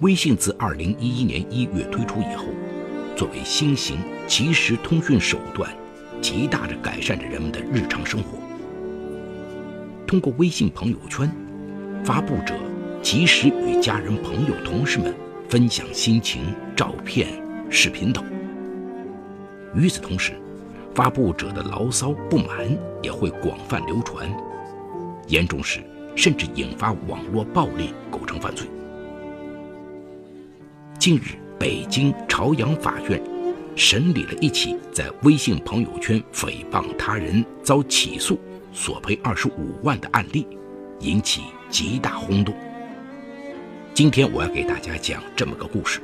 微信自2011年1月推出以后，作为新型即时通讯手段，极大地改善着人们的日常生活。通过微信朋友圈，发布者及时与家人、朋友、同事们分享心情、照片、视频等。与此同时，发布者的牢骚不满也会广泛流传，严重时甚至引发网络暴力，构成犯罪。近日，北京朝阳法院审理了一起在微信朋友圈诽谤他人遭起诉。索赔二十五万的案例引起极大轰动。今天我要给大家讲这么个故事，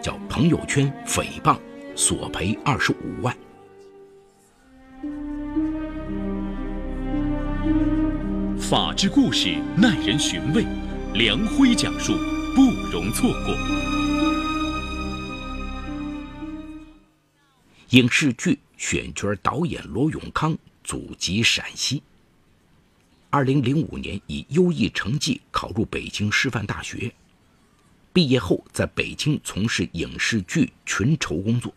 叫《朋友圈诽谤索赔二十五万》。法治故事耐人寻味，梁辉讲述不容错过。影视剧选角导演罗永康。祖籍陕西。二零零五年以优异成绩考入北京师范大学，毕业后在北京从事影视剧群筹工作。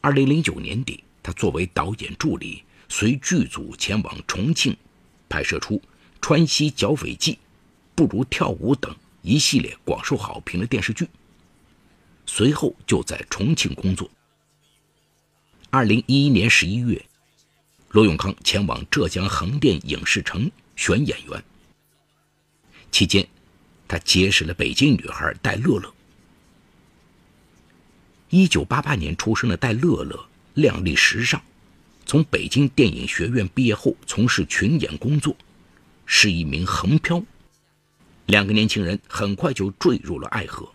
二零零九年底，他作为导演助理，随剧组前往重庆，拍摄出《川西剿匪记》《不如跳舞》等一系列广受好评的电视剧。随后就在重庆工作。二零一一年十一月。罗永康前往浙江横店影视城选演员，期间，他结识了北京女孩戴乐乐。一九八八年出生的戴乐乐靓丽时尚，从北京电影学院毕业后从事群演工作，是一名横漂。两个年轻人很快就坠入了爱河。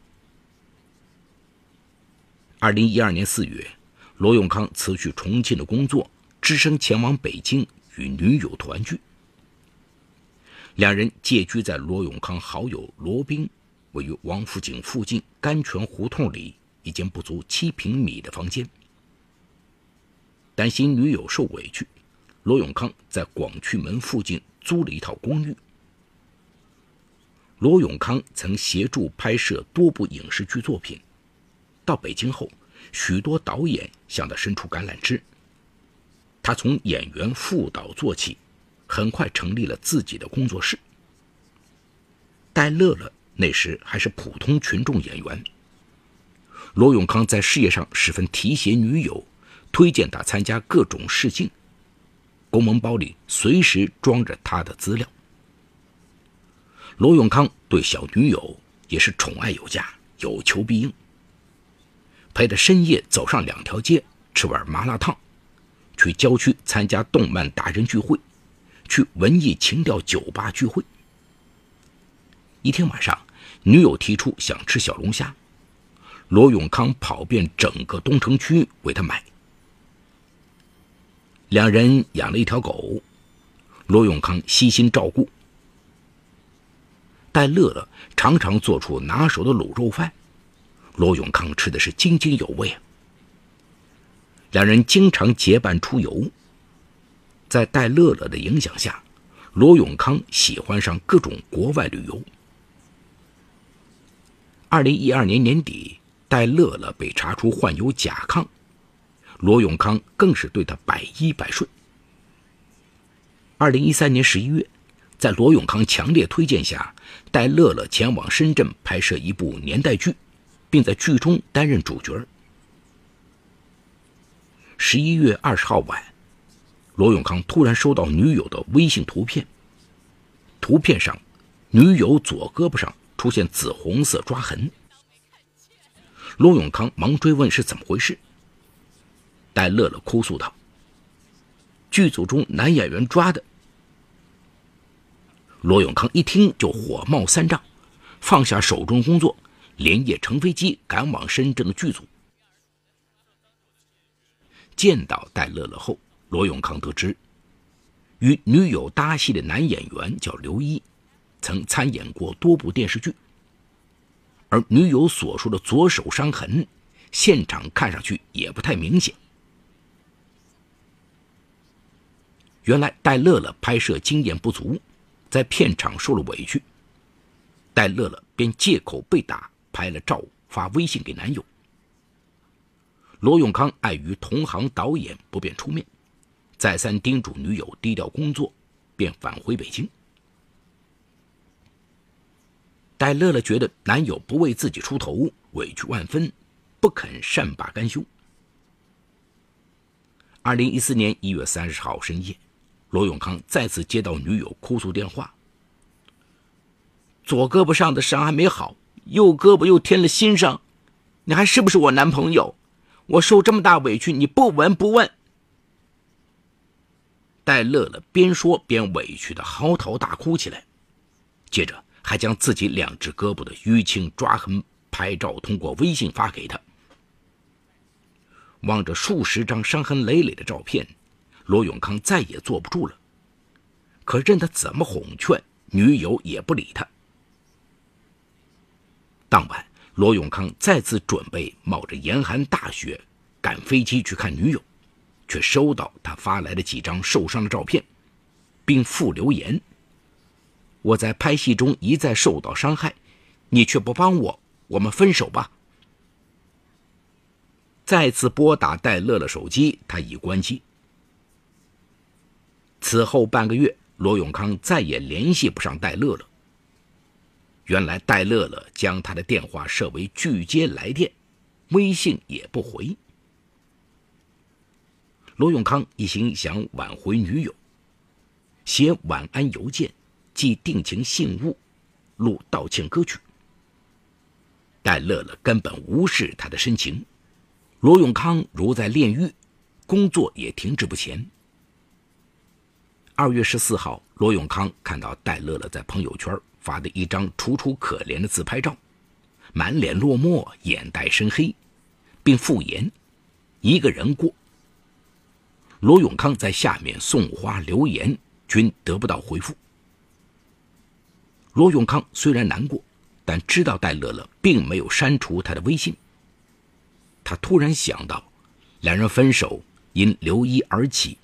二零一二年四月，罗永康辞去重庆的工作。只身前往北京与女友团聚。两人借居在罗永康好友罗宾位于王府井附近甘泉胡同里一间不足七平米的房间。担心女友受委屈，罗永康在广渠门附近租了一套公寓。罗永康曾协助拍摄多部影视剧作品，到北京后，许多导演向他伸出橄榄枝。他从演员副导做起，很快成立了自己的工作室。戴乐乐那时还是普通群众演员。罗永康在事业上十分提携女友，推荐他参加各种试镜，公文包里随时装着他的资料。罗永康对小女友也是宠爱有加，有求必应，陪着深夜走上两条街吃碗麻辣烫。去郊区参加动漫达人聚会，去文艺情调酒吧聚会。一天晚上，女友提出想吃小龙虾，罗永康跑遍整个东城区为她买。两人养了一条狗，罗永康悉心照顾。戴乐乐常常做出拿手的卤肉饭，罗永康吃的是津津有味啊。两人经常结伴出游，在戴乐乐的影响下，罗永康喜欢上各种国外旅游。二零一二年年底，戴乐乐被查出患有甲亢，罗永康更是对他百依百顺。二零一三年十一月，在罗永康强烈推荐下，带乐乐前往深圳拍摄一部年代剧，并在剧中担任主角。十一月二十号晚，罗永康突然收到女友的微信图片。图片上，女友左胳膊上出现紫红色抓痕。罗永康忙追问是怎么回事。戴乐乐哭诉道：“剧组中男演员抓的。”罗永康一听就火冒三丈，放下手中工作，连夜乘飞机赶往深圳的剧组。见到戴乐乐后，罗永康得知，与女友搭戏的男演员叫刘一，曾参演过多部电视剧。而女友所说的左手伤痕，现场看上去也不太明显。原来戴乐乐拍摄经验不足，在片场受了委屈。戴乐乐便借口被打，拍了照发微信给男友。罗永康碍于同行导演不便出面，再三叮嘱女友低调工作，便返回北京。戴乐乐觉得男友不为自己出头，委屈万分，不肯善罢甘休。二零一四年一月三十号深夜，罗永康再次接到女友哭诉电话：“左胳膊上的伤还没好，右胳膊又添了新伤，你还是不是我男朋友？我受这么大委屈，你不闻不问。”戴乐乐边说边委屈的嚎啕大哭起来，接着。还将自己两只胳膊的淤青抓痕拍照通过微信发给他。望着数十张伤痕累累的照片，罗永康再也坐不住了。可任他怎么哄劝，女友也不理他。当晚，罗永康再次准备冒着严寒大雪赶飞机去看女友，却收到他发来的几张受伤的照片，并附留言。我在拍戏中一再受到伤害，你却不帮我，我们分手吧。再次拨打戴乐乐手机，他已关机。此后半个月，罗永康再也联系不上戴乐乐。原来戴乐乐将他的电话设为拒接来电，微信也不回。罗永康一心想挽回女友，写晚安邮件。寄定情信物，录道歉歌曲。戴乐乐根本无视他的深情，罗永康如在炼狱，工作也停滞不前。二月十四号，罗永康看到戴乐乐在朋友圈发的一张楚楚可怜的自拍照，满脸落寞，眼袋深黑，并附言：“一个人过。”罗永康在下面送花留言，均得不到回复。罗永康虽然难过，但知道戴乐乐并没有删除他的微信。他突然想到，两人分手因刘一而起。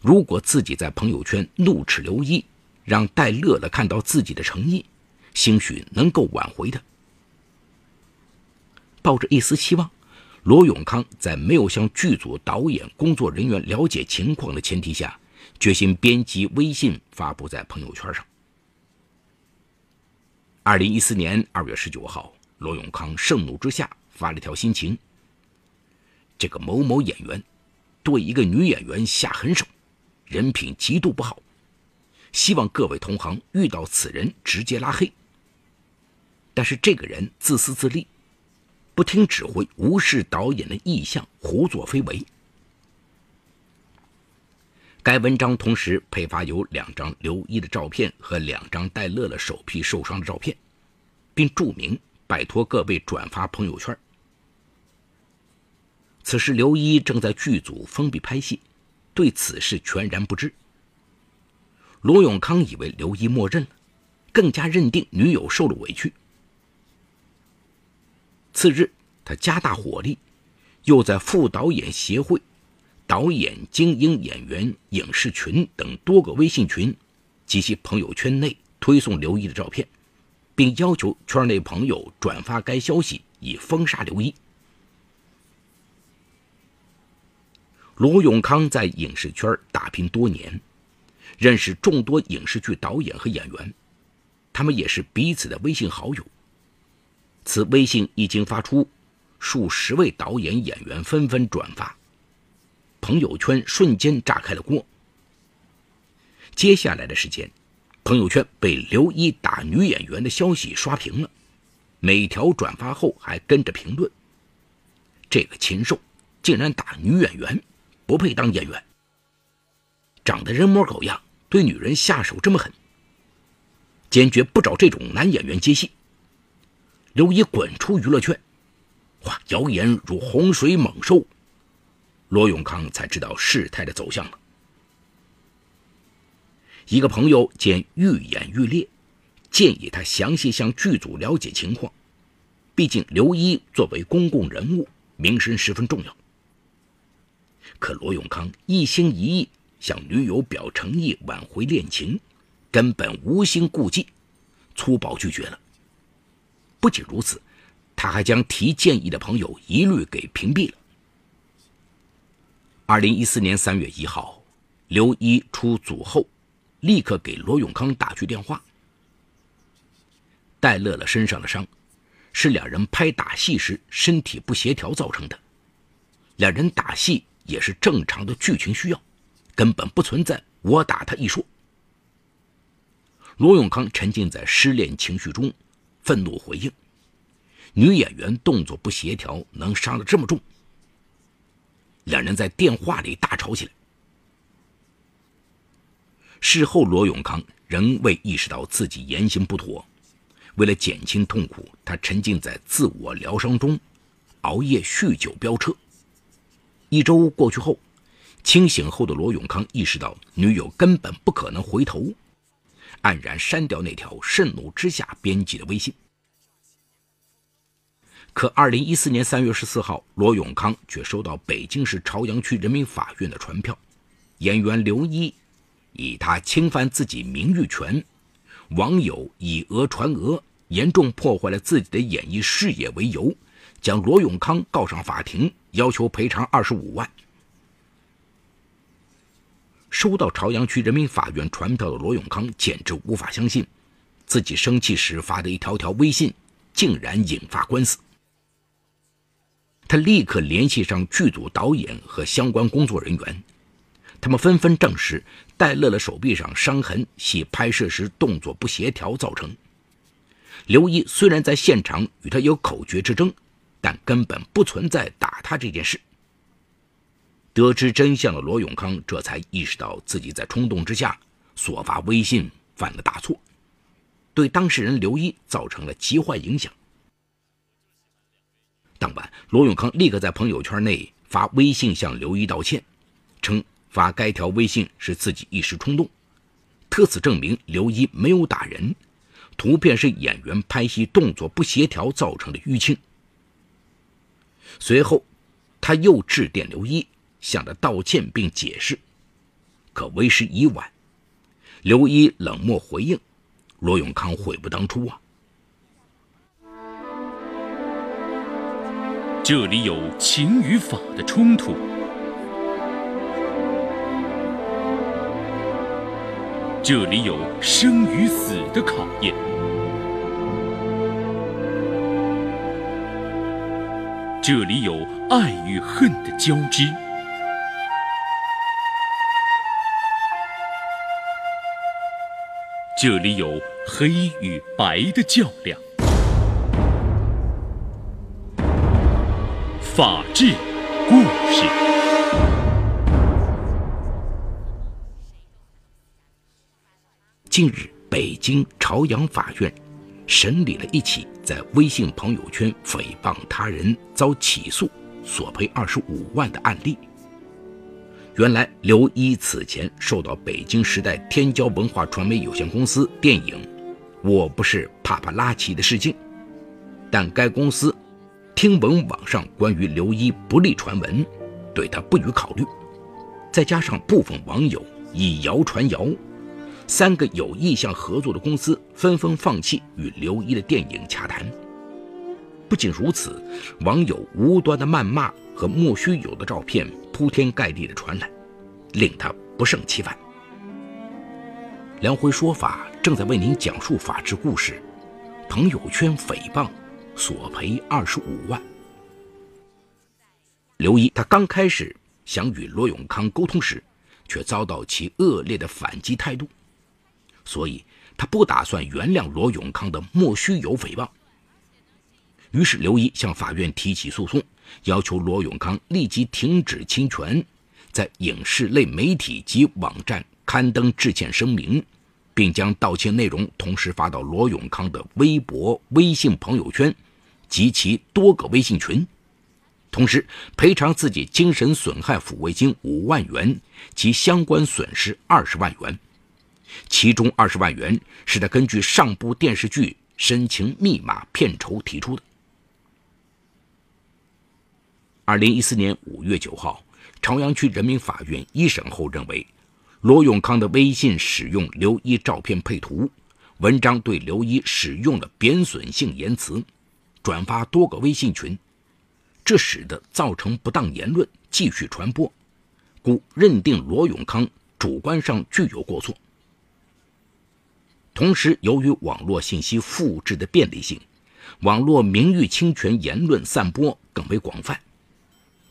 如果自己在朋友圈怒斥刘一，让戴乐乐看到自己的诚意，兴许能够挽回他。抱着一丝希望，罗永康在没有向剧组导演工作人员了解情况的前提下，决心编辑微信发布在朋友圈上。二零一四年二月十九号，罗永康盛怒之下发了条心情：“这个某某演员对一个女演员下狠手，人品极度不好，希望各位同行遇到此人直接拉黑。但是这个人自私自利，不听指挥，无视导演的意向，胡作非为。”该文章同时配发有两张刘一的照片和两张戴乐乐手臂受伤的照片，并注明拜托各位转发朋友圈。此时刘一正在剧组封闭拍戏，对此事全然不知。罗永康以为刘一默认了，更加认定女友受了委屈。次日，他加大火力，又在副导演协会。导演、精英演员、影视群等多个微信群及其朋友圈内推送刘一的照片，并要求圈内朋友转发该消息，以封杀刘一。罗永康在影视圈打拼多年，认识众多影视剧导演和演员，他们也是彼此的微信好友。此微信一经发出，数十位导演、演员纷纷转发。朋友圈瞬间炸开了锅。接下来的时间，朋友圈被刘一打女演员的消息刷屏了，每条转发后还跟着评论：“这个禽兽竟然打女演员，不配当演员。长得人模狗样，对女人下手这么狠，坚决不找这种男演员接戏。”刘一滚出娱乐圈！哇，谣言如洪水猛兽。罗永康才知道事态的走向了。一个朋友见愈演愈烈，建议他详细向剧组了解情况。毕竟刘一作为公共人物，名声十分重要。可罗永康一心一意向女友表诚意，挽回恋情，根本无心顾忌，粗暴拒绝了。不仅如此，他还将提建议的朋友一律给屏蔽了。二零一四年三月一号，刘一出组后，立刻给罗永康打去电话。戴乐乐身上的伤，是两人拍打戏时身体不协调造成的。两人打戏也是正常的剧情需要，根本不存在我打他一说。罗永康沉浸在失恋情绪中，愤怒回应：“女演员动作不协调，能伤得这么重？”两人在电话里大吵起来。事后，罗永康仍未意识到自己言行不妥，为了减轻痛苦，他沉浸在自我疗伤中，熬夜、酗酒、飙车。一周过去后，清醒后的罗永康意识到女友根本不可能回头，黯然删掉那条盛怒之下编辑的微信。可二零一四年三月十四号，罗永康却收到北京市朝阳区人民法院的传票，演员刘一以他侵犯自己名誉权、网友以讹传讹、严重破坏了自己的演艺事业为由。将罗永康告上法庭，要求赔偿二十五万。收到朝阳区人民法院传票的罗永康简直无法相信，自己生气时发的一条条微信竟然引发官司。他立刻联系上剧组导演和相关工作人员，他们纷纷证实戴乐乐手臂上伤痕系拍摄时动作不协调造成。刘一虽然在现场与他有口角之争。但根本不存在打他这件事。得知真相的罗永康这才意识到自己在冲动之下所发微信犯了大错，对当事人刘一造成了极坏影响。当晚，罗永康立刻在朋友圈内发微信向刘一道歉，称发该条微信是自己一时冲动，特此证明刘一没有打人，图片是演员拍戏动作不协调造成的淤青。随后，他又致电刘一，向他道歉并解释，可为时已晚。刘一冷漠回应：“罗永康悔不当初啊。”这里有情与法的冲突，这里有生与死的考验。这里有爱与恨的交织，这里有黑与白的较量。法治故事。近日，北京朝阳法院。审理了一起在微信朋友圈诽谤他人遭起诉索赔二十五万的案例。原来，刘一此前受到北京时代天骄文化传媒有限公司电影《我不是帕帕拉奇》的试镜，但该公司听闻网上关于刘一不利传闻，对他不予考虑。再加上部分网友以谣传谣。三个有意向合作的公司纷纷放弃与刘一的电影洽谈。不仅如此，网友无端的谩骂和莫须有的照片铺天盖地的传来，令他不胜其烦。梁辉说法正在为您讲述法治故事：朋友圈诽谤，索赔二十五万。刘一他刚开始想与罗永康沟通时，却遭到其恶劣的反击态度。所以，他不打算原谅罗永康的莫须有诽谤。于是，刘一向法院提起诉讼，要求罗永康立即停止侵权，在影视类媒体及网站刊登致歉声明，并将道歉内容同时发到罗永康的微博、微信朋友圈及其多个微信群，同时赔偿自己精神损害抚慰金五万元及相关损失二十万元。其中二十万元是他根据上部电视剧《深情密码》片酬提出的。二零一四年五月九号，朝阳区人民法院一审后认为，罗永康的微信使用刘一照片配图，文章对刘一使用了贬损性言辞，转发多个微信群，这使得造成不当言论继续传播，故认定罗永康主观上具有过错。同时，由于网络信息复制的便利性，网络名誉侵权言论散播更为广泛。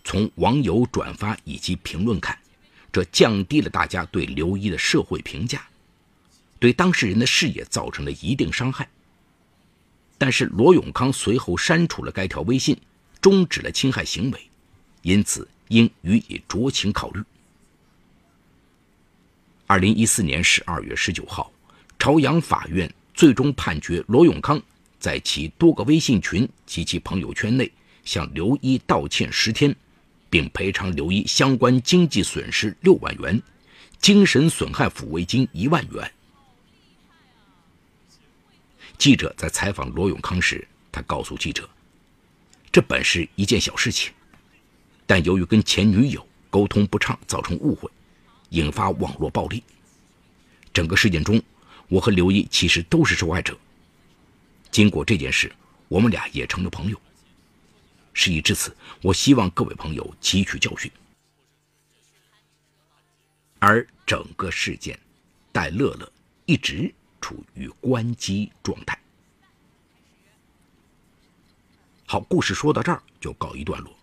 从网友转发以及评论看，这降低了大家对刘一的社会评价，对当事人的事业造成了一定伤害。但是罗永康随后删除了该条微信，终止了侵害行为，因此应予以酌情考虑。二零一四年十二月十九号。朝阳法院最终判决罗永康在其多个微信群及其朋友圈内向刘一道歉十天，并赔偿刘一相关经济损失六万元，精神损害抚慰金一万元。记者在采访罗永康时，他告诉记者：“这本是一件小事情，但由于跟前女友沟通不畅，造成误会，引发网络暴力。整个事件中。”我和刘一其实都是受害者。经过这件事，我们俩也成了朋友。事已至此，我希望各位朋友汲取教训。而整个事件，戴乐乐一直处于关机状态。好，故事说到这儿就告一段落。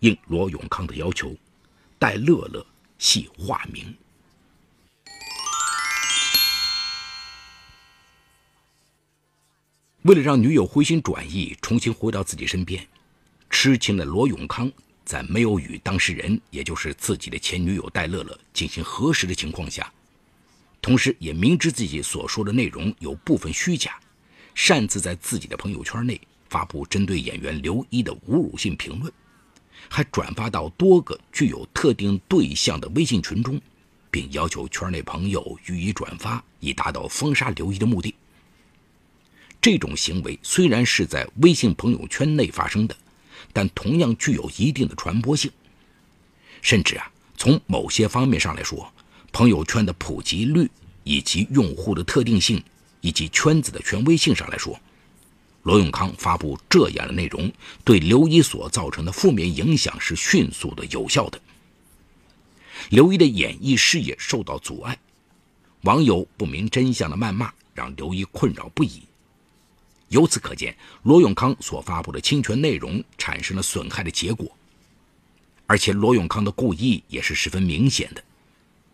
应罗永康的要求，戴乐乐系化名。为了让女友回心转意，重新回到自己身边，痴情的罗永康在没有与当事人，也就是自己的前女友戴乐乐进行核实的情况下，同时也明知自己所说的内容有部分虚假，擅自在自己的朋友圈内发布针对演员刘一的侮辱性评论，还转发到多个具有特定对象的微信群中，并要求圈内朋友予以转发，以达到封杀刘一的目的。这种行为虽然是在微信朋友圈内发生的，但同样具有一定的传播性。甚至啊，从某些方面上来说，朋友圈的普及率以及用户的特定性以及圈子的权威性上来说，罗永康发布这样的内容，对刘一所造成的负面影响是迅速的、有效的。刘一的演艺事业受到阻碍，网友不明真相的谩骂让刘一困扰不已。由此可见，罗永康所发布的侵权内容产生了损害的结果，而且罗永康的故意也是十分明显的，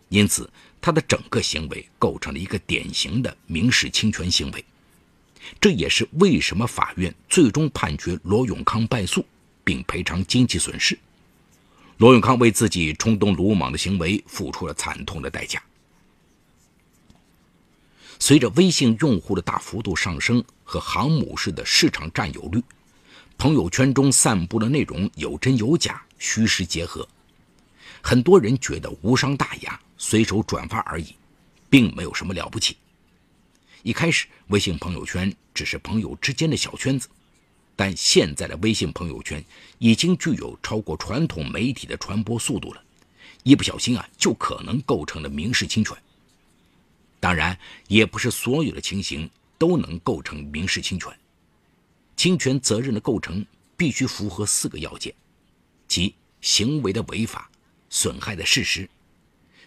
因此他的整个行为构成了一个典型的民事侵权行为。这也是为什么法院最终判决罗永康败诉，并赔偿经济损失。罗永康为自己冲动鲁莽的行为付出了惨痛的代价。随着微信用户的大幅度上升和航母式的市场占有率，朋友圈中散布的内容有真有假，虚实结合。很多人觉得无伤大雅，随手转发而已，并没有什么了不起。一开始，微信朋友圈只是朋友之间的小圈子，但现在的微信朋友圈已经具有超过传统媒体的传播速度了，一不小心啊，就可能构成了民事侵权。当然，也不是所有的情形都能构成民事侵权。侵权责任的构成必须符合四个要件，即行为的违法、损害的事实、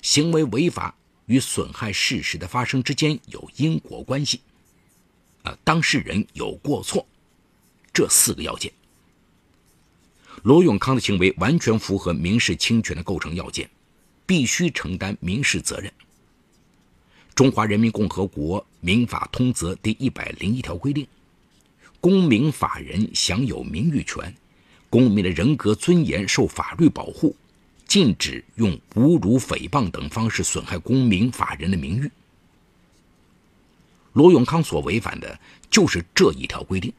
行为违法与损害事实的发生之间有因果关系，啊，当事人有过错，这四个要件。罗永康的行为完全符合民事侵权的构成要件，必须承担民事责任。中华人民共和国民法通则第一百零一条规定，公民法人享有名誉权，公民的人格尊严受法律保护，禁止用侮辱、诽谤等方式损害公民法人的名誉。罗永康所违反的就是这一条规定。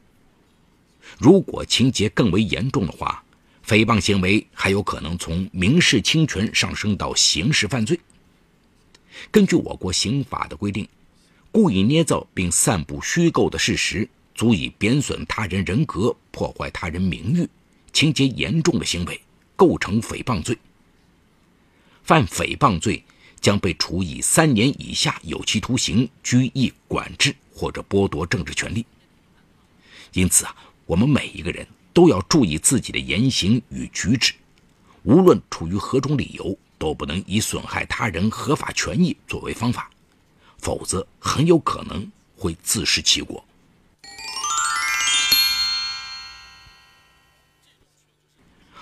如果情节更为严重的话，诽谤行为还有可能从民事侵权上升到刑事犯罪。根据我国刑法的规定，故意捏造并散布虚构的事实，足以贬损他人人格、破坏他人名誉，情节严重的行为，构成诽谤罪。犯诽谤罪将被处以三年以下有期徒刑、拘役、管制或者剥夺政治权利。因此啊，我们每一个人都要注意自己的言行与举止，无论出于何种理由，都不能以损害他人合法权益作为方法，否则很有可能会自食其果。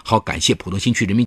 好，感谢浦东新区人民。